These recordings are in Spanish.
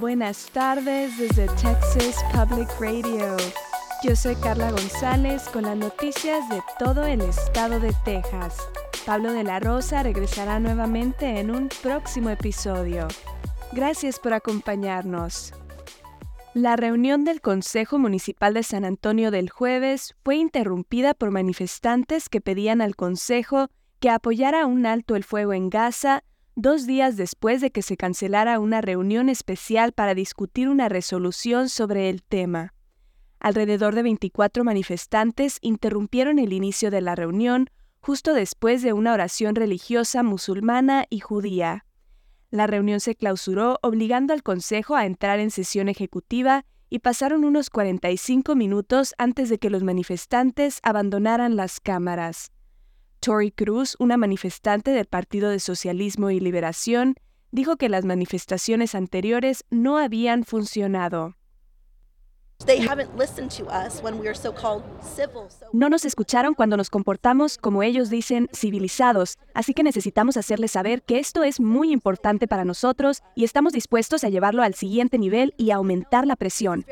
Buenas tardes desde Texas Public Radio. Yo soy Carla González con las noticias de todo el estado de Texas. Pablo de la Rosa regresará nuevamente en un próximo episodio. Gracias por acompañarnos. La reunión del Consejo Municipal de San Antonio del jueves fue interrumpida por manifestantes que pedían al Consejo que apoyara un alto el fuego en Gaza dos días después de que se cancelara una reunión especial para discutir una resolución sobre el tema. Alrededor de 24 manifestantes interrumpieron el inicio de la reunión justo después de una oración religiosa musulmana y judía. La reunión se clausuró obligando al Consejo a entrar en sesión ejecutiva y pasaron unos 45 minutos antes de que los manifestantes abandonaran las cámaras. Tori Cruz, una manifestante del Partido de Socialismo y Liberación, dijo que las manifestaciones anteriores no habían funcionado. No nos escucharon cuando nos comportamos, como ellos dicen, civilizados, así que necesitamos hacerles saber que esto es muy importante para nosotros y estamos dispuestos a llevarlo al siguiente nivel y aumentar la presión.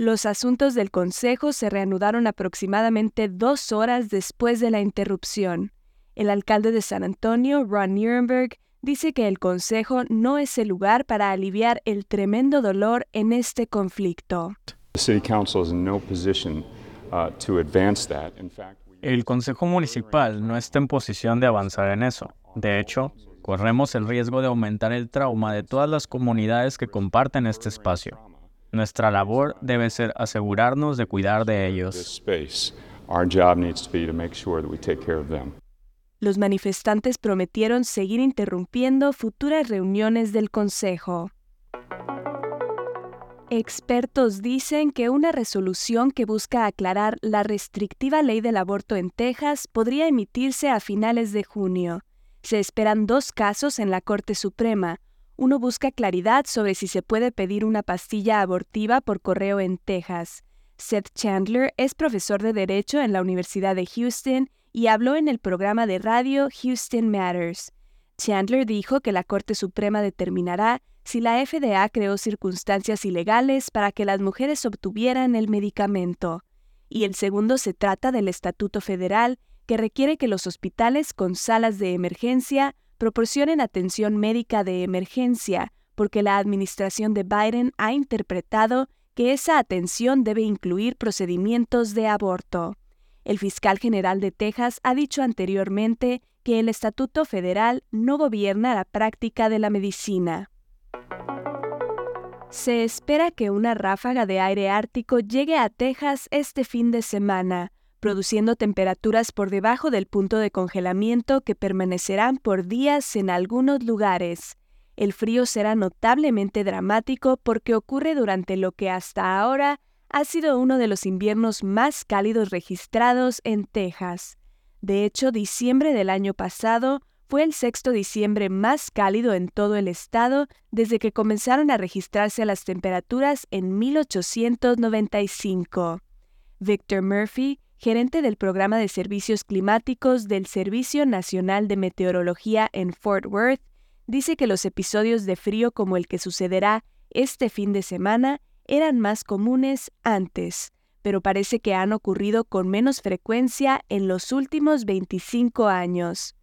Los asuntos del Consejo se reanudaron aproximadamente dos horas después de la interrupción. El alcalde de San Antonio, Ron Nirenberg, dice que el Consejo no es el lugar para aliviar el tremendo dolor en este conflicto. El Consejo Municipal no está en posición de avanzar en eso. De hecho, corremos el riesgo de aumentar el trauma de todas las comunidades que comparten este espacio. Nuestra labor debe ser asegurarnos de cuidar de ellos. Los manifestantes prometieron seguir interrumpiendo futuras reuniones del Consejo. Expertos dicen que una resolución que busca aclarar la restrictiva ley del aborto en Texas podría emitirse a finales de junio. Se esperan dos casos en la Corte Suprema. Uno busca claridad sobre si se puede pedir una pastilla abortiva por correo en Texas. Seth Chandler es profesor de Derecho en la Universidad de Houston y habló en el programa de radio Houston Matters. Chandler dijo que la Corte Suprema determinará si la FDA creó circunstancias ilegales para que las mujeres obtuvieran el medicamento. Y el segundo se trata del Estatuto Federal, que requiere que los hospitales con salas de emergencia proporcionen atención médica de emergencia, porque la administración de Biden ha interpretado que esa atención debe incluir procedimientos de aborto. El fiscal general de Texas ha dicho anteriormente que el Estatuto Federal no gobierna la práctica de la medicina. Se espera que una ráfaga de aire ártico llegue a Texas este fin de semana, produciendo temperaturas por debajo del punto de congelamiento que permanecerán por días en algunos lugares. El frío será notablemente dramático porque ocurre durante lo que hasta ahora ha sido uno de los inviernos más cálidos registrados en Texas. De hecho, diciembre del año pasado fue el sexto diciembre más cálido en todo el estado desde que comenzaron a registrarse las temperaturas en 1895. Victor Murphy, gerente del programa de servicios climáticos del Servicio Nacional de Meteorología en Fort Worth, dice que los episodios de frío como el que sucederá este fin de semana eran más comunes antes, pero parece que han ocurrido con menos frecuencia en los últimos 25 años.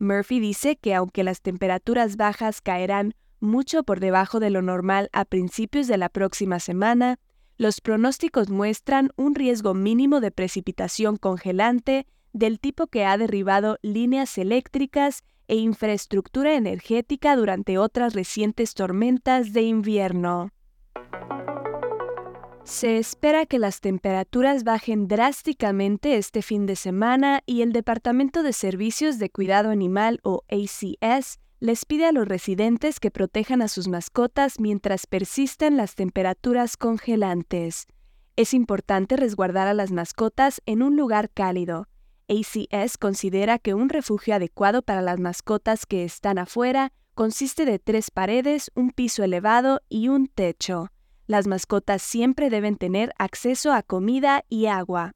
Murphy dice que aunque las temperaturas bajas caerán mucho por debajo de lo normal a principios de la próxima semana, los pronósticos muestran un riesgo mínimo de precipitación congelante del tipo que ha derribado líneas eléctricas e infraestructura energética durante otras recientes tormentas de invierno. Se espera que las temperaturas bajen drásticamente este fin de semana y el Departamento de Servicios de Cuidado Animal o ACS les pide a los residentes que protejan a sus mascotas mientras persisten las temperaturas congelantes. Es importante resguardar a las mascotas en un lugar cálido. ACS considera que un refugio adecuado para las mascotas que están afuera consiste de tres paredes, un piso elevado y un techo. Las mascotas siempre deben tener acceso a comida y agua.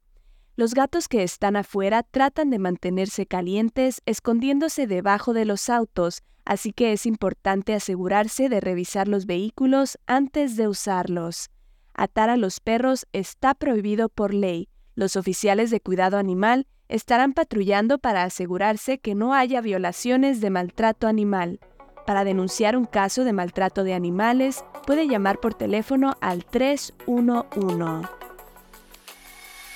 Los gatos que están afuera tratan de mantenerse calientes escondiéndose debajo de los autos, así que es importante asegurarse de revisar los vehículos antes de usarlos. Atar a los perros está prohibido por ley. Los oficiales de cuidado animal estarán patrullando para asegurarse que no haya violaciones de maltrato animal. Para denunciar un caso de maltrato de animales, puede llamar por teléfono al 311.